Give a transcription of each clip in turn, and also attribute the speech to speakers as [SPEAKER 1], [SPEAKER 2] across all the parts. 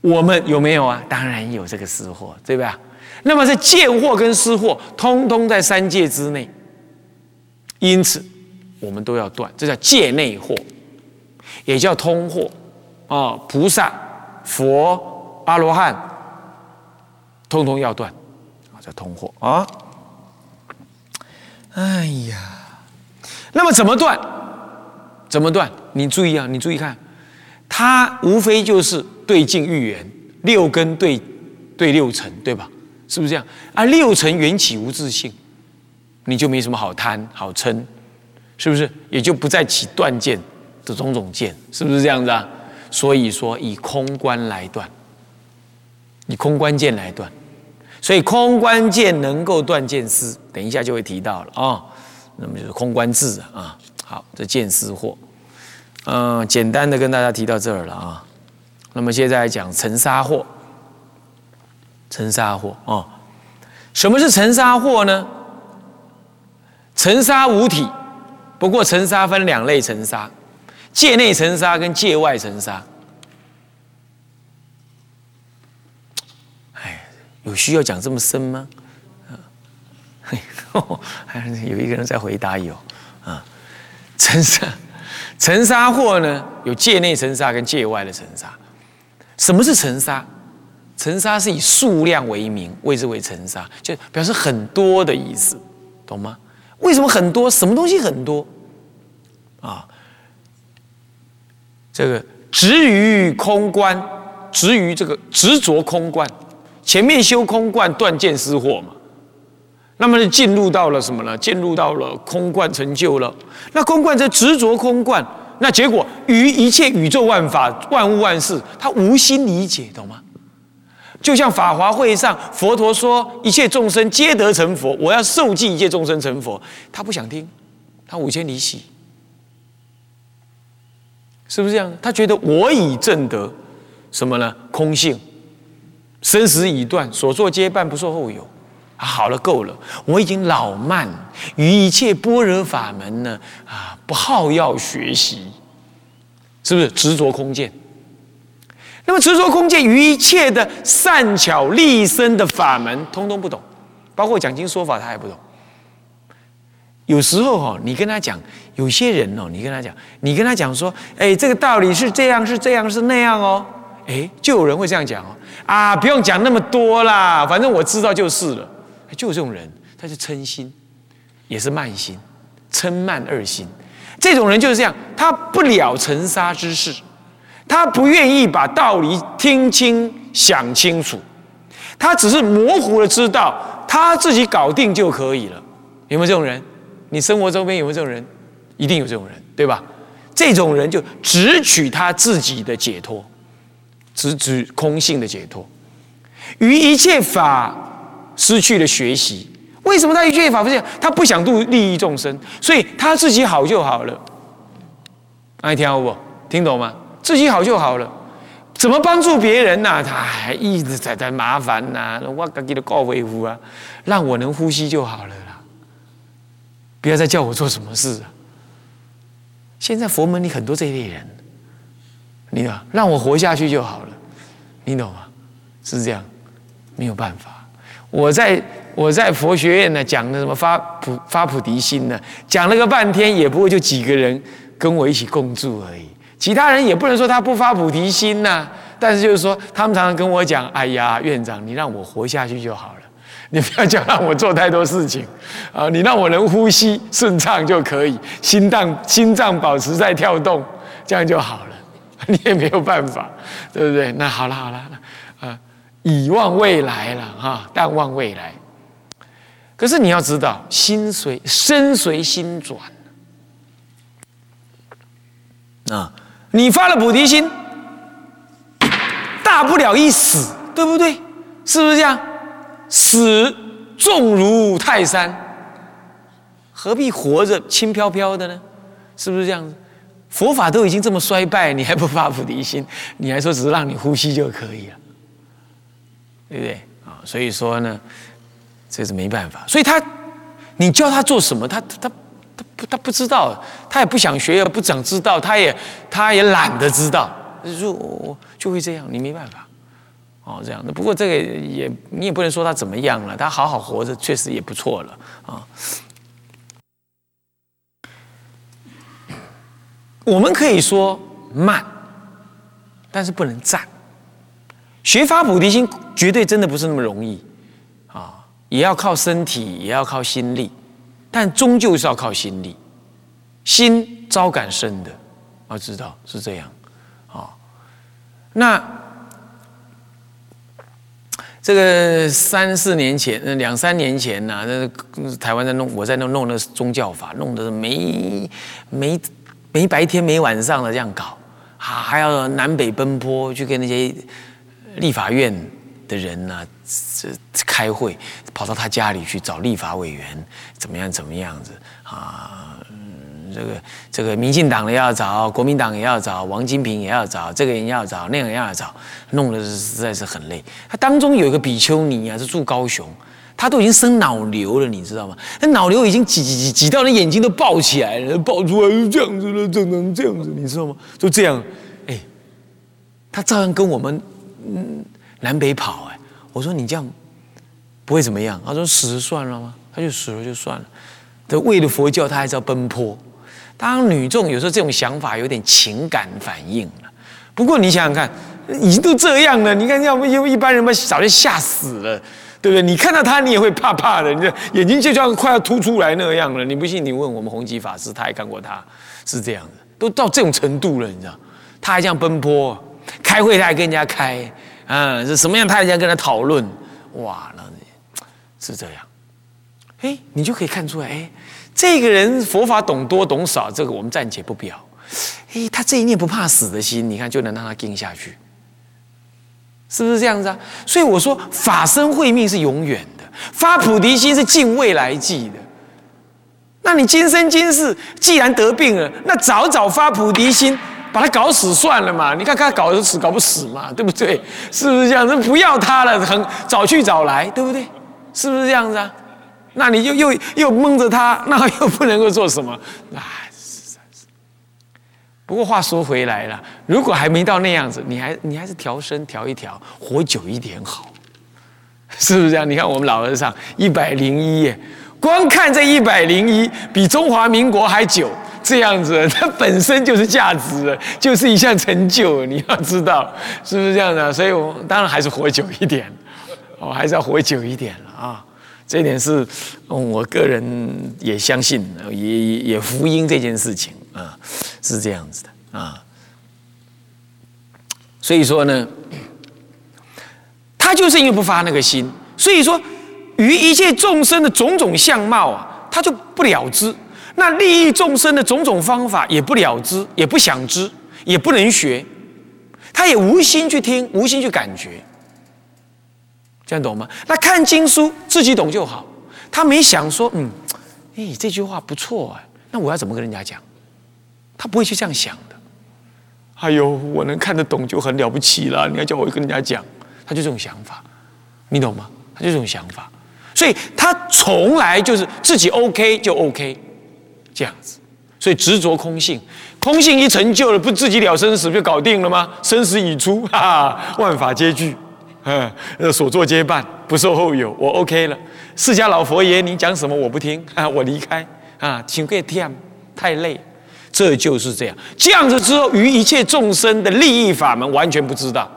[SPEAKER 1] 我们有没有啊？当然有这个私货，对吧？那么这贱货跟私货，通通在三界之内，因此我们都要断，这叫界内货，也叫通货啊。菩萨、佛、阿罗汉，通通要断啊，叫通货啊。哎呀，那么怎么断？怎么断？你注意啊，你注意看，它无非就是对境遇缘，六根对对六尘，对吧？是不是这样？啊，六尘缘起无自性，你就没什么好贪好嗔，是不是？也就不再起断见的种种见，是不是这样子啊？所以说以空观来断，以空观见来断，所以空观见能够断见思，等一下就会提到了啊。那么就是空观智啊。好，这见思惑，嗯，简单的跟大家提到这儿了啊。那么现在讲尘沙惑，尘沙惑啊，什么是尘沙惑呢？尘沙无体，不过尘沙分两类尘沙，界内尘沙跟界外尘沙。哎，有需要讲这么深吗？嘿，有一个人在回答有啊。尘沙，尘沙货呢？有界内尘沙跟界外的尘沙。什么是尘沙？尘沙是以数量为名，谓之为尘沙，就表示很多的意思，懂吗？为什么很多？什么东西很多？啊，这个执于空观，执于这个执着空观，前面修空观断见思惑嘛。那么就进入到了什么呢？进入到了空观成就了。那空观这执着空观，那结果于一切宇宙万法、万物万事，他无心理解，懂吗？就像法华会上佛陀说，一切众生皆得成佛，我要受记一切众生成佛，他不想听，他五千里喜，是不是这样？他觉得我已证得什么呢？空性，生死已断，所作皆办，不受后有。好了，够了，我已经老慢于一切般若法门呢啊，不好要学习，是不是执着空见？那么执着空见于一切的善巧立身的法门，通通不懂，包括讲经说法，他也不懂。有时候哈，你跟他讲，有些人哦，你跟他讲，你跟他讲说，哎，这个道理是这样，是这样，是那样哦，哎，就有人会这样讲哦，啊，不用讲那么多啦，反正我知道就是了。就这种人，他是嗔心，也是慢心，嗔慢二心。这种人就是这样，他不了尘沙之事，他不愿意把道理听清、想清楚，他只是模糊的知道他自己搞定就可以了。有没有这种人？你生活周边有没有这种人？一定有这种人，对吧？这种人就只取他自己的解脱，只指空性的解脱，于一切法。失去了学习，为什么他一切法不是？他不想度利益众生，所以他自己好就好了。爱听不？听懂吗？自己好就好了，怎么帮助别人呢？他还一直在在麻烦呐！我自己的高维护啊，让我能呼吸就好了啦。不要再叫我做什么事啊！现在佛门里很多这一类人，你懂？让我活下去就好了，你懂吗？是这样，没有办法。我在我在佛学院呢讲的什么发普发菩提心呢？讲了个半天，也不过就几个人跟我一起共住而已。其他人也不能说他不发菩提心呐，但是就是说，他们常常跟我讲：“哎呀，院长，你让我活下去就好了，你不要叫让我做太多事情啊，你让我能呼吸顺畅就可以，心脏心脏保持在跳动，这样就好了。你也没有办法，对不对？那好了好了，啊。”以望未来了哈，但望未来。可是你要知道，心随身随心转啊！你发了菩提心，大不了一死，对不对？是不是这样？死重如泰山，何必活着轻飘飘的呢？是不是这样子？佛法都已经这么衰败，你还不发菩提心？你还说只是让你呼吸就可以了？对不对啊？所以说呢，这是没办法。所以他，你叫他做什么，他他他不他不知道，他也不想学，也不想知道，他也他也懒得知道，就就会这样，你没办法。哦，这样的。不过这个也你也不能说他怎么样了，他好好活着确实也不错了啊。我们可以说慢，但是不能站。学发菩提心绝对真的不是那么容易，也要靠身体，也要靠心力，但终究是要靠心力。心招感生的，要知道是这样啊。那这个三四年前，两三年前呢，那台湾在弄，我在弄弄那宗教法，弄得没没。没白天没晚上的这样搞，啊，还要南北奔波去跟那些立法院的人呢，这开会，跑到他家里去找立法委员，怎么样怎么样子啊？这个这个民进党的要找，国民党也要找，王金平也要找，这个人要找，那个人要找，弄得实在是很累。他当中有一个比丘尼啊，是住高雄。他都已经生脑瘤了，你知道吗？那脑瘤已经挤挤挤到那眼睛都爆起来了，爆出来是这样子的，只能这样子？你知道吗？就这样，哎，他照样跟我们嗯南北跑哎。我说你这样不会怎么样？他说死了算了吗？他就死了就算了。这为了佛教，他还是要奔波。当，女众有时候这种想法有点情感反应了。不过你想想看，已经都这样了，你看要不因为一般人嘛，早就吓死了。对不对？你看到他，你也会怕怕的，你的眼睛就像快要凸出来那样了。你不信？你问我们弘吉法师，他也看过，他是这样的，都到这种程度了，你知道？他还这样奔波，开会他还跟人家开，啊，是什么样？他还这样跟他讨论，哇，那是这样。哎，你就可以看出来，哎，这个人佛法懂多懂少，这个我们暂且不表。哎，他这一念不怕死的心，你看就能让他定下去。是不是这样子啊？所以我说法身慧命是永远的，发菩提心是尽未来际的。那你今生今世既然得病了，那早早发菩提心，把他搞死算了嘛？你看看搞死搞不死嘛？对不对？是不是这样子？不要他了，很早去早来，对不对？是不是这样子啊？那你又又又蒙着他，那又不能够做什么？啊！不过话说回来了，如果还没到那样子，你还你还是调身调一调，活久一点好，是不是这样？你看我们老和尚一百零一耶，光看这一百零一，比中华民国还久，这样子，它本身就是价值，就是一项成就，你要知道是不是这样的？所以我当然还是活久一点，我，还是要活久一点了啊。这点是，我个人也相信，也也也福音这件事情啊，是这样子的啊。所以说呢，他就是因为不发那个心，所以说于一切众生的种种相貌啊，他就不了知；那利益众生的种种方法也不了知，也不想知，也不能学，他也无心去听，无心去感觉。这样懂吗？那看经书自己懂就好。他没想说，嗯，哎，这句话不错哎，那我要怎么跟人家讲？他不会去这样想的。哎呦，我能看得懂就很了不起了。你要叫我跟人家讲，他就这种想法，你懂吗？他就这种想法，所以他从来就是自己 OK 就 OK 这样子。所以执着空性，空性一成就了，不自己了生死就搞定了吗？生死已出，哈哈，万法皆具。嗯，所作皆办，不受后有，我 OK 了。释迦老佛爷，你讲什么我不听啊，我离开啊，请别听，太累。这就是这样，这样子之后，于一切众生的利益法门完全不知道，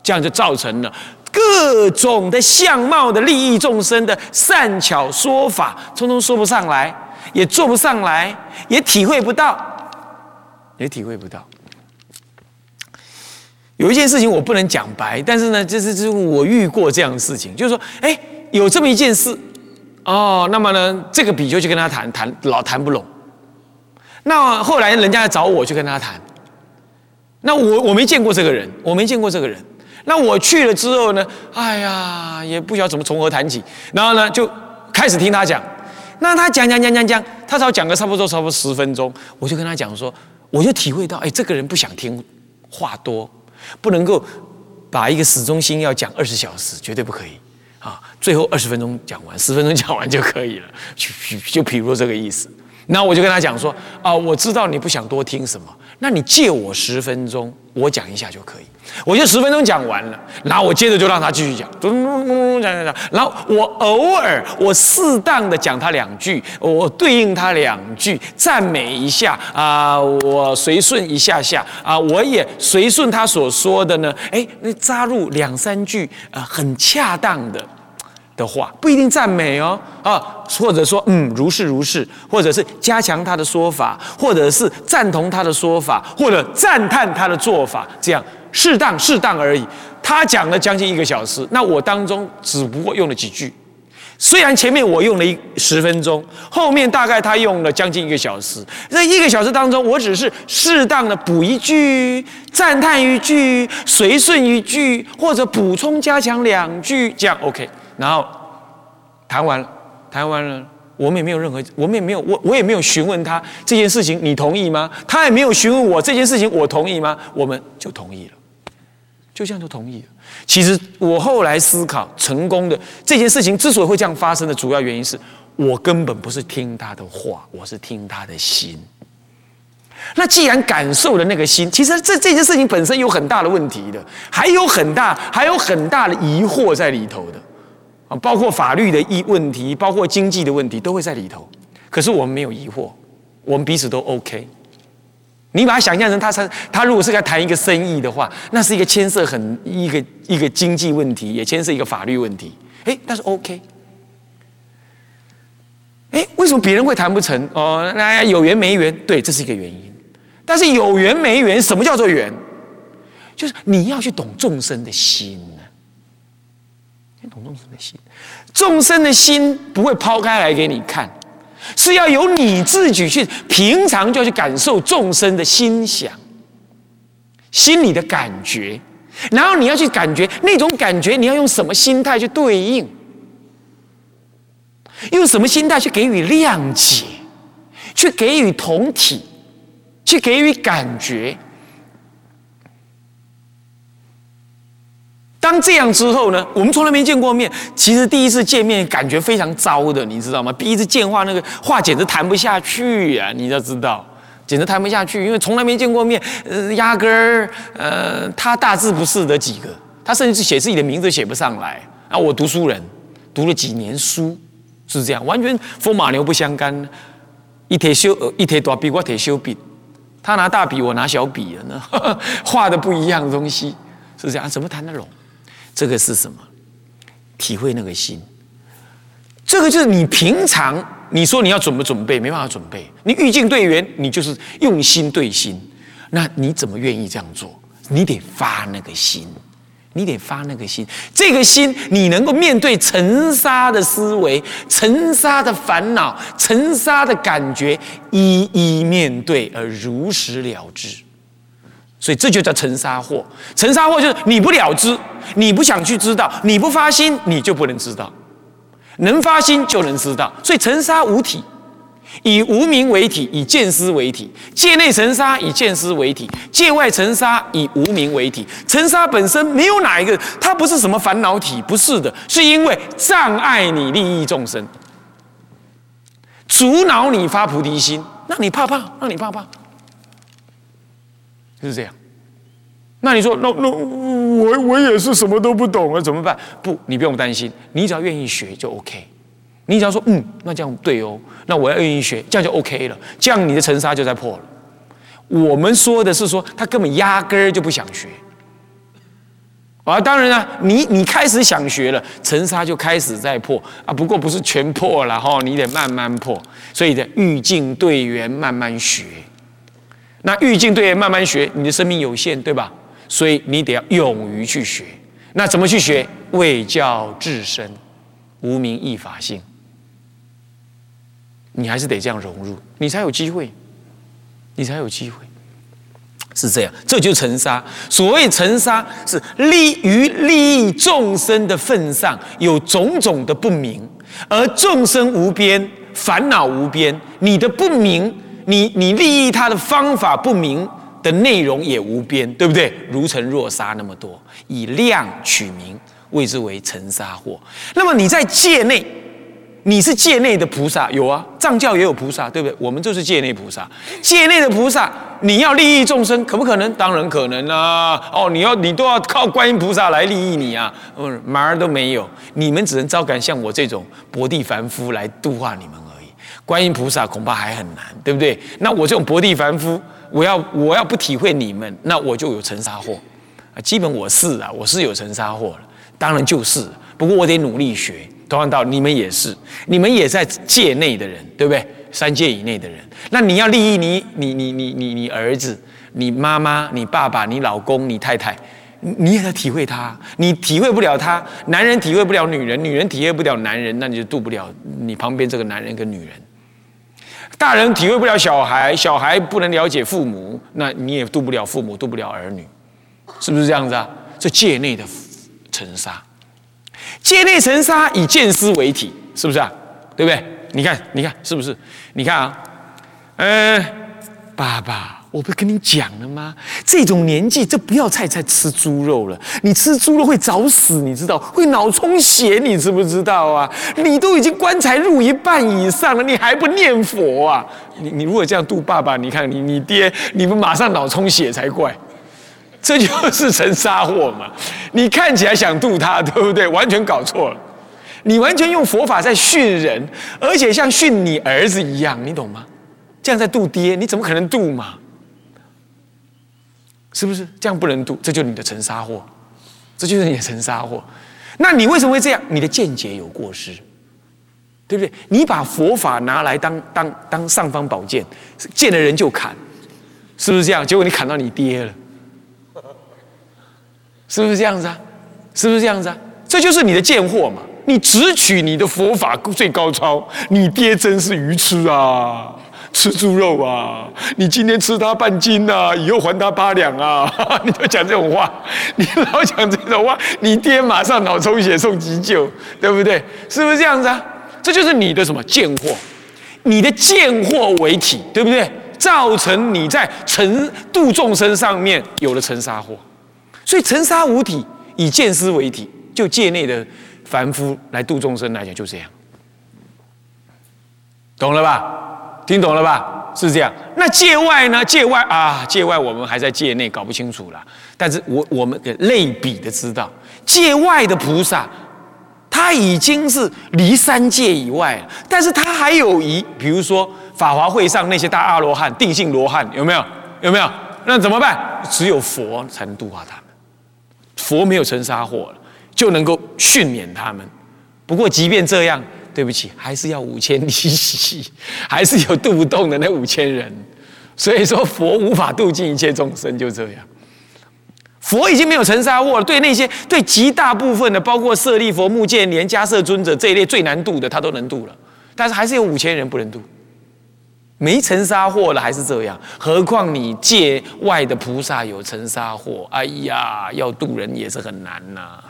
[SPEAKER 1] 这样就造成了各种的相貌的利益众生的善巧说法，通通说不上来，也做不上来，也体会不到，也体会不到。有一件事情我不能讲白，但是呢，就是就是我遇过这样的事情，就是说，哎，有这么一件事，哦，那么呢，这个比丘去跟他谈谈，老谈不拢。那后来人家来找我去跟他谈，那我我没见过这个人，我没见过这个人。那我去了之后呢，哎呀，也不晓得怎么从何谈起。然后呢，就开始听他讲。那他讲讲讲讲讲，他只要讲个差不多差不多十分钟，我就跟他讲说，我就体会到，哎，这个人不想听话多。不能够把一个始终心要讲二十小时，绝对不可以啊！最后二十分钟讲完，十分钟讲完就可以了。就就比如这个意思那我就跟他讲说：啊，我知道你不想多听什么，那你借我十分钟，我讲一下就可以。我就十分钟讲完了，然后我接着就让他继续讲，咚咚咚咚讲讲讲。然后我偶尔我适当的讲他两句，我对应他两句，赞美一下啊，我随顺一下下啊，我也随顺他所说的呢，哎，那加入两三句啊，很恰当的。的话不一定赞美哦，啊，或者说嗯如是如是，或者是加强他的说法，或者是赞同他的说法，或者赞叹他的做法，这样适当适当而已。他讲了将近一个小时，那我当中只不过用了几句，虽然前面我用了一十分钟，后面大概他用了将近一个小时，这一个小时当中，我只是适当的补一句，赞叹一句，随顺一句，或者补充加强两句，这样 OK。然后谈完了，谈完了，我们也没有任何，我们也没有，我我也没有询问他这件事情，你同意吗？他也没有询问我这件事情，我同意吗？我们就同意了，就这样就同意了。其实我后来思考，成功的这件事情之所以会这样发生的主要原因是我根本不是听他的话，我是听他的心。那既然感受了那个心，其实这这件事情本身有很大的问题的，还有很大还有很大的疑惑在里头的。包括法律的一问题，包括经济的问题，都会在里头。可是我们没有疑惑，我们彼此都 OK。你把它想象成他他他如果是在谈一个生意的话，那是一个牵涉很一个一个经济问题，也牵涉一个法律问题。哎，但是 OK。哎，为什么别人会谈不成？哦，那有缘没缘，对，这是一个原因。但是有缘没缘，什么叫做缘？就是你要去懂众生的心。懂众生的心，众生的心不会抛开来给你看，是要由你自己去平常就要去感受众生的心想、心里的感觉，然后你要去感觉那种感觉，你要用什么心态去对应，用什么心态去给予谅解，去给予同体，去给予感觉。当这样之后呢？我们从来没见过面。其实第一次见面感觉非常糟的，你知道吗？第一次见话，那个话简直谈不下去呀！你要知道，简直谈不下去，因为从来没见过面，呃，压根儿，呃，他大字不识得几个，他甚至是写自己的名字都写不上来。啊，我读书人，读了几年书，是这样，完全风马牛不相干。一铁修，一铁大笔，我铁修笔，他拿大笔，我拿小笔了呢，画的不一样的东西，是这样，怎么谈得拢？这个是什么？体会那个心，这个就是你平常你说你要准不准备，没办法准备。你遇境对缘，你就是用心对心。那你怎么愿意这样做？你得发那个心，你得发那个心。这个心，你能够面对尘沙的思维、尘沙的烦恼、尘沙的感觉，一一面对而如实了之。所以这就叫尘沙惑。尘沙惑就是你不了知，你不想去知道，你不发心，你就不能知道；能发心就能知道。所以尘沙无体，以无名为体，以见思为体；界内尘沙以见思为体，界外尘沙以无名为体。尘沙本身没有哪一个，它不是什么烦恼体，不是的，是因为障碍你利益众生，阻挠你发菩提心，让你怕怕，让你怕怕。是这样，那你说，那那我我也是什么都不懂啊，怎么办？不，你不用担心，你只要愿意学就 OK。你只要说，嗯，那这样对哦，那我要愿意学，这样就 OK 了，这样你的尘沙就在破了。我们说的是说，他根本压根儿就不想学。啊，当然了，你你开始想学了，尘沙就开始在破啊。不过不是全破了哈，你得慢慢破，所以得欲境队员，慢慢学。那欲境对慢慢学，你的生命有限，对吧？所以你得要勇于去学。那怎么去学？为教自身，无名亦法性。你还是得这样融入，你才有机会，你才有机会。是这样，这就是尘沙。所谓尘沙，是利于利益众生的份上，有种种的不明，而众生无边，烦恼无边，你的不明。你你利益他的方法不明的内容也无边，对不对？如尘若沙那么多，以量取名，谓之为尘沙惑。那么你在界内，你是界内的菩萨，有啊，藏教也有菩萨，对不对？我们就是界内菩萨，界内的菩萨，你要利益众生，可不可能？当然可能啊！哦，你要你都要靠观音菩萨来利益你啊，嗯，门儿都没有，你们只能招感像我这种薄地凡夫来度化你们。观音菩萨恐怕还很难，对不对？那我这种薄地凡夫，我要我要不体会你们，那我就有尘沙祸啊。基本我是啊，我是有尘沙祸了，当然就是，不过我得努力学。同样道理，你们也是，你们也在界内的人，对不对？三界以内的人，那你要利益你、你、你、你、你、你儿子、你妈妈、你爸爸、你老公、你太太，你也在体会他，你体会不了他，男人体会不了女人，女人体会不了男人，那你就渡不了你旁边这个男人跟女人。大人体会不了小孩，小孩不能了解父母，那你也渡不了父母，渡不了儿女，是不是这样子啊？这界内的尘沙。界内尘沙以见思为体，是不是啊？对不对？你看，你看，是不是？你看啊，嗯，爸爸，我不是跟你讲了吗？这种年纪，这不要菜菜吃猪肉了。你吃猪肉会早死，你知道？会脑充血，你知不知道啊？你都已经棺材入一半以上了，你还不念佛啊？你你如果这样度爸爸，你看你你爹，你们马上脑充血才怪。这就是成杀货嘛！你看起来想度他，对不对？完全搞错了。你完全用佛法在训人，而且像训你儿子一样，你懂吗？这样在度爹，你怎么可能度嘛？是不是？这样不能渡，这就是你的成沙货，这就是你的成沙货。那你为什么会这样？你的见解有过失，对不对？你把佛法拿来当当当尚方宝剑，见了人就砍，是不是这样？结果你砍到你爹了。是不是这样子啊？是不是这样子啊？这就是你的贱货嘛！你只取你的佛法最高超，你爹真是愚痴啊！吃猪肉啊！你今天吃他半斤呐，以后还他八两啊！你就讲这种话，你老讲这种话，你爹马上脑充血送急救，对不对？是不是这样子啊？这就是你的什么贱货？你的贱货为体，对不对？造成你在成度众生上面有了尘沙祸。所以尘沙无体，以见思为体，就界内的凡夫来度众生来讲，就这样，懂了吧？听懂了吧？是这样。那界外呢？界外啊，界外我们还在界内搞不清楚了。但是我我们的类比的知道，界外的菩萨，他已经是离三界以外了。但是他还有一，比如说法华会上那些大阿罗汉、定性罗汉，有没有？有没有？那怎么办？只有佛才能度化他们。佛没有成沙祸了，就能够训勉他们。不过，即便这样，对不起，还是要五千利息，还是有渡不动的那五千人。所以说，佛无法度尽一切众生，就这样。佛已经没有尘沙祸了，对那些对极大部分的，包括舍利佛、目犍连、迦摄尊者这一类最难度的，他都能度了。但是，还是有五千人不能度。没尘沙祸了还是这样，何况你界外的菩萨有尘沙祸，哎呀，要渡人也是很难呐，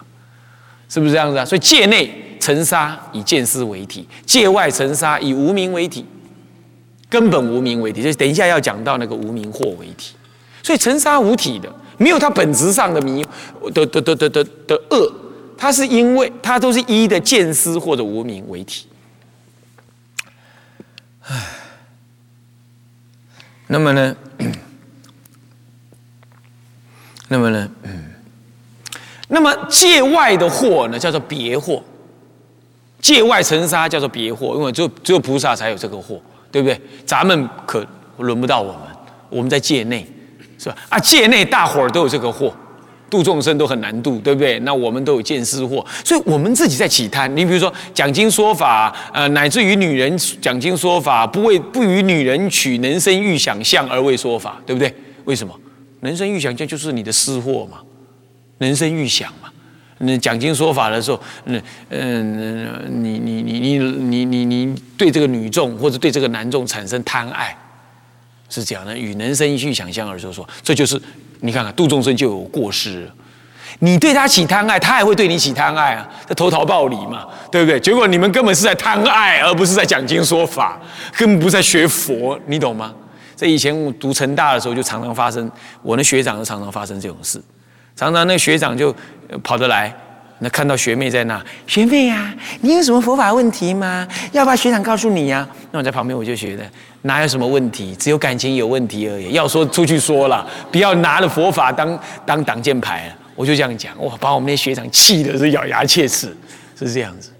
[SPEAKER 1] 是不是这样子啊？所以界内尘沙以见思为体，界外尘沙以无名为体，根本无名为体。就等一下要讲到那个无名或为体，所以尘沙无体的，没有它本质上的迷的的的的的的恶，它是因为它都是一的见思或者无名为体，唉。那么呢？那么呢？嗯，那么界外的祸呢，叫做别祸。界外尘沙叫做别祸，因为只有只有菩萨才有这个祸，对不对？咱们可轮不到我们，我们在界内，是吧？啊，界内大伙儿都有这个祸。度众生都很难度，对不对？那我们都有见思惑，所以我们自己在起贪。你比如说讲经说法，呃，乃至于女人讲经说法，不为不与女人取，人生欲想象而为说法，对不对？为什么？人生欲想象就是你的私货嘛，人生预想嘛。那讲经说法的时候，那嗯，你你你你你你你对这个女众或者对这个男众产生贪爱，是这样的，与人生欲想象而说说，这就是。你看看度众生就有过失，你对他起贪爱，他也会对你起贪爱啊，这投桃报李嘛，对不对？结果你们根本是在贪爱，而不是在讲经说法，根本不在学佛，你懂吗？在以前我读成大的时候，就常常发生，我的学长就常常发生这种事，常常那学长就跑得来，那看到学妹在那，学妹呀，你有什么佛法问题吗？要不要学长告诉你呀？那我在旁边我就觉得，哪有什么问题，只有感情有问题而已。要说出去说了，不要拿了佛法当当挡箭牌。我就这样讲，哇，把我们那学长气的是咬牙切齿，是这样子。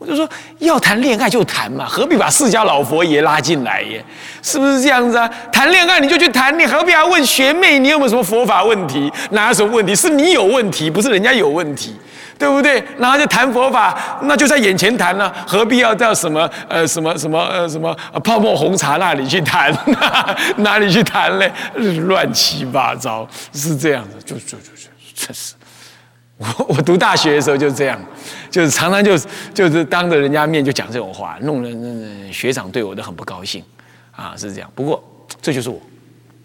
[SPEAKER 1] 我就说要谈恋爱就谈嘛，何必把释迦老佛爷拉进来耶？是不是这样子啊？谈恋爱你就去谈，你何必要问学妹你有没有什么佛法问题？哪有什么问题？是你有问题，不是人家有问题，对不对？然后就谈佛法，那就在眼前谈了，何必要到什么呃什么什么呃什么泡沫红茶那里去谈？哪里去谈嘞？乱七八糟，是这样子，就就就就真是。我 我读大学的时候就是这样，就是常常就就是当着人家面就讲这种话，弄得学长对我都很不高兴，啊是这样。不过这就是我，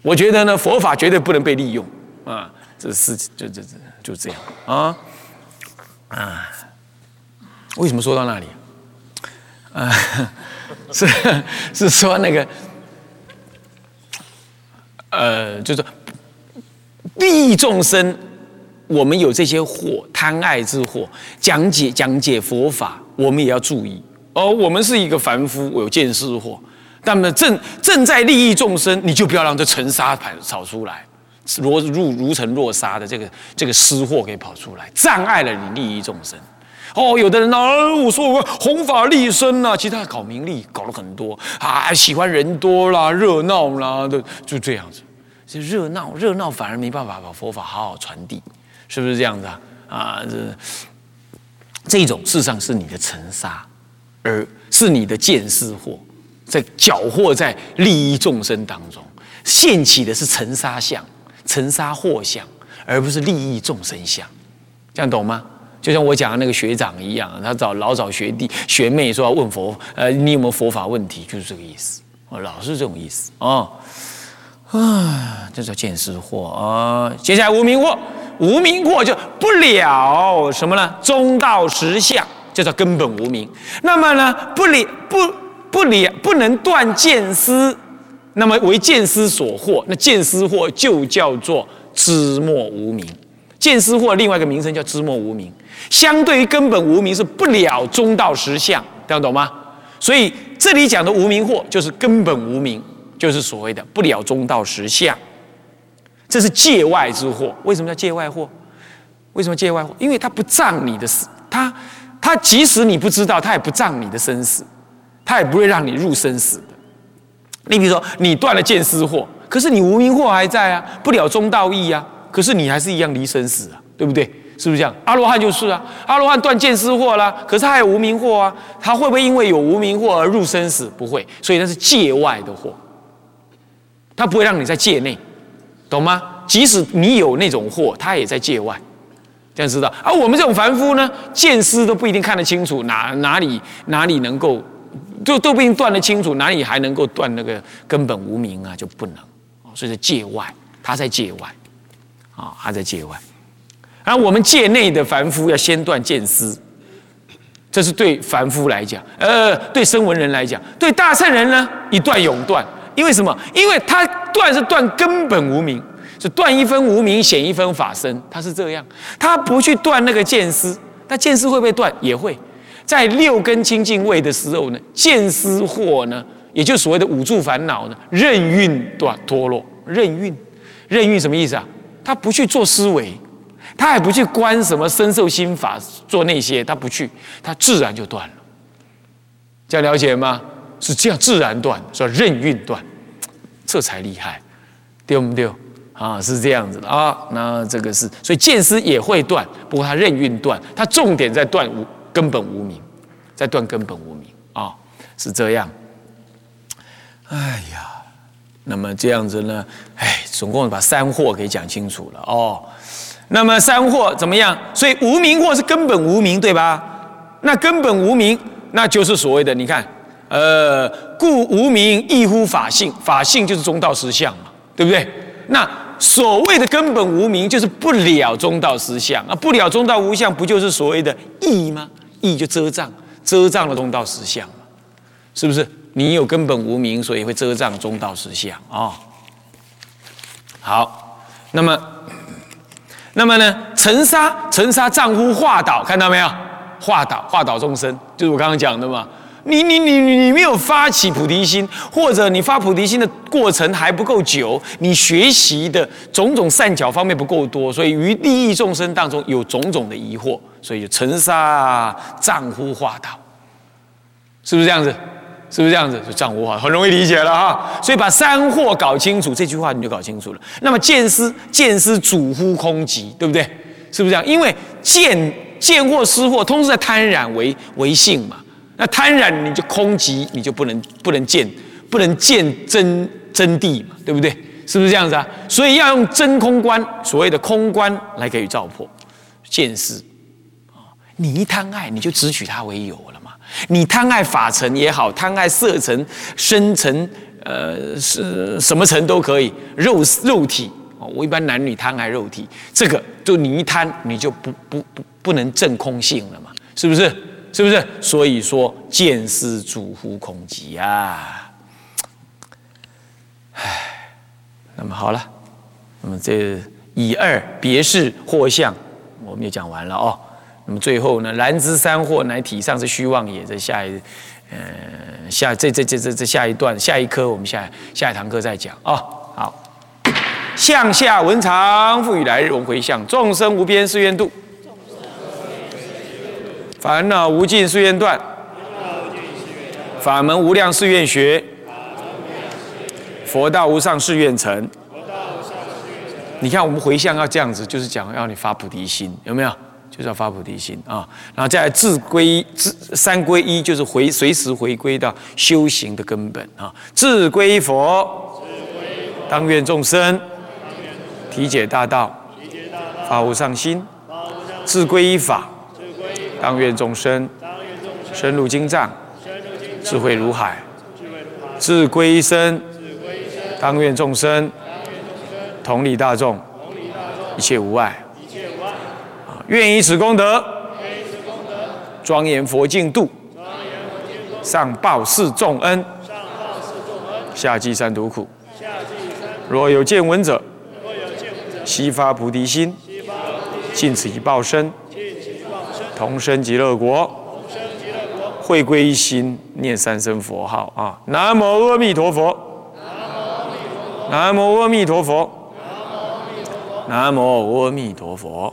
[SPEAKER 1] 我觉得呢佛法绝对不能被利用啊，这是就就就就这样啊啊。为什么说到那里？啊，是是说那个呃，就是利益众生。我们有这些祸，贪爱之祸，讲解讲解佛法，我们也要注意。哦，我们是一个凡夫，有见思惑，但么正正在利益众生，你就不要让这尘沙跑跑出来，如如如尘若沙的这个这个失货给跑出来，障碍了你利益众生。哦，有的人呢，我说我弘法利生啊，其实他搞名利，搞了很多啊，喜欢人多啦，热闹啦的，就这样子。这热闹热闹反而没办法把佛法好好传递。是不是这样子啊？啊，这这种事实上是你的尘沙，而是你的见思惑，在搅和在利益众生当中，现起的是尘沙相、尘沙惑相，而不是利益众生相。这样懂吗？就像我讲的那个学长一样，他找老找学弟学妹说要问佛，呃，你有没有佛法问题？就是这个意思，哦，老是这种意思啊。啊，这叫见思惑啊。接下来无名惑。无名惑就不了什么呢？中道实相，叫根本无名。那么呢，不了不不了不能断见思，那么为见思所惑，那见思惑就叫做知末无名。见思惑另外一个名称叫知末无名，相对于根本无名是不了中道实相，这样懂吗？所以这里讲的无名惑就是根本无名，就是所谓的不了中道实相。这是界外之祸。为什么叫界外祸？为什么界外祸？因为它不障你的死，它它即使你不知道，它也不障你的生死，它也不会让你入生死的。你比如说，你断了见思惑，可是你无名惑还在啊，不了中道义啊，可是你还是一样离生死啊，对不对？是不是这样？阿罗汉就是啊，阿罗汉断见思惑啦，可是他有无名惑啊，他会不会因为有无名惑而入生死？不会，所以那是界外的祸，他不会让你在界内。懂吗？即使你有那种货，他也在界外，这样知道。而我们这种凡夫呢，见思都不一定看得清楚，哪哪里哪里能够，就都不一定断得清楚，哪里还能够断那个根本无名啊？就不能。所以在界外，他在界外，啊，他在界外。而我们界内的凡夫要先断见思，这是对凡夫来讲，呃，对声闻人来讲，对大圣人呢，一断永断。因为什么？因为他断是断根本无名，是断一分无名显一分法身，他是这样。他不去断那个见思，那见思会不会断？也会。在六根清净位的时候呢，见思惑呢，也就所谓的五住烦恼呢，任运断脱落。任运，任运什么意思啊？他不去做思维，他也不去观什么深受心法，做那些，他不去，他自然就断了。这样了解吗？是这样自然断，说任运断，这才厉害，对不对？啊，是这样子的啊。那这个是，所以见思也会断，不过他任运断，他重点在断无根本无名，在断根本无名啊，是这样。哎呀，那么这样子呢？哎，总共把三惑给讲清楚了哦。那么三惑怎么样？所以无名惑是根本无名，对吧？那根本无名，那就是所谓的，你看。呃，故无名亦乎法性，法性就是中道实相嘛，对不对？那所谓的根本无名，就是不了中道实相啊，不了中道无相，不就是所谓的义吗？义就遮障，遮障了中道实相嘛，是不是？你有根本无名，所以会遮障中道实相啊。好，那么那么呢，尘沙，尘沙丈夫化导，看到没有？化导，化导众生，就是我刚刚讲的嘛。你你你你没有发起菩提心，或者你发菩提心的过程还不够久，你学习的种种善巧方面不够多，所以于利益众生当中有种种的疑惑，所以就尘沙丈夫化道，是不是这样子？是不是这样子？就丈夫化，很容易理解了哈。所以把三惑搞清楚，这句话你就搞清楚了。那么见思，见思主乎空寂，对不对？是不是这样？因为见见惑失惑，通是在贪染为为性嘛。那贪染你就空寂，你就不能不能见，不能见真真谛嘛，对不对？是不是这样子啊？所以要用真空观，所谓的空观来给予照破见识。你一贪爱，你就只取它为有了嘛。你贪爱法尘也好，贪爱色尘、身尘，呃，是什么尘都可以，肉肉体哦。我一般男女贪爱肉体，这个就你一贪，你就不不不不能证空性了嘛，是不是？是不是？所以说见思主乎空寂呀。唉，那么好了，那么这以二别是惑相，我们也讲完了哦。那么最后呢，然之三惑乃体上是虚妄也。这下一，呃，下这这这这这下一段下一科，我们下下一堂课再讲啊。好，向下文长复与来日轮回向，众生无边誓愿度。烦恼无尽誓愿断，法门无量誓愿学，佛道无上誓愿成。你看，我们回向要这样子，就是讲要你发菩提心，有没有？就是要发菩提心啊！然后再来自归自三归一，就是回随时回归到修行的根本啊！自归佛，当愿众生体解大道，发无上心；自归依法。当愿众生深入经藏，智慧如海；自归身，当愿众生同理大众，一切无碍。愿以此功德，庄严佛净土，上报四重恩，下济三途苦。若有见闻者，悉发菩提心，尽此一报身。同生极乐国，同生极乐国会归一心，念三声佛号啊！南无阿弥陀佛，南无阿弥陀佛，南无阿弥陀佛。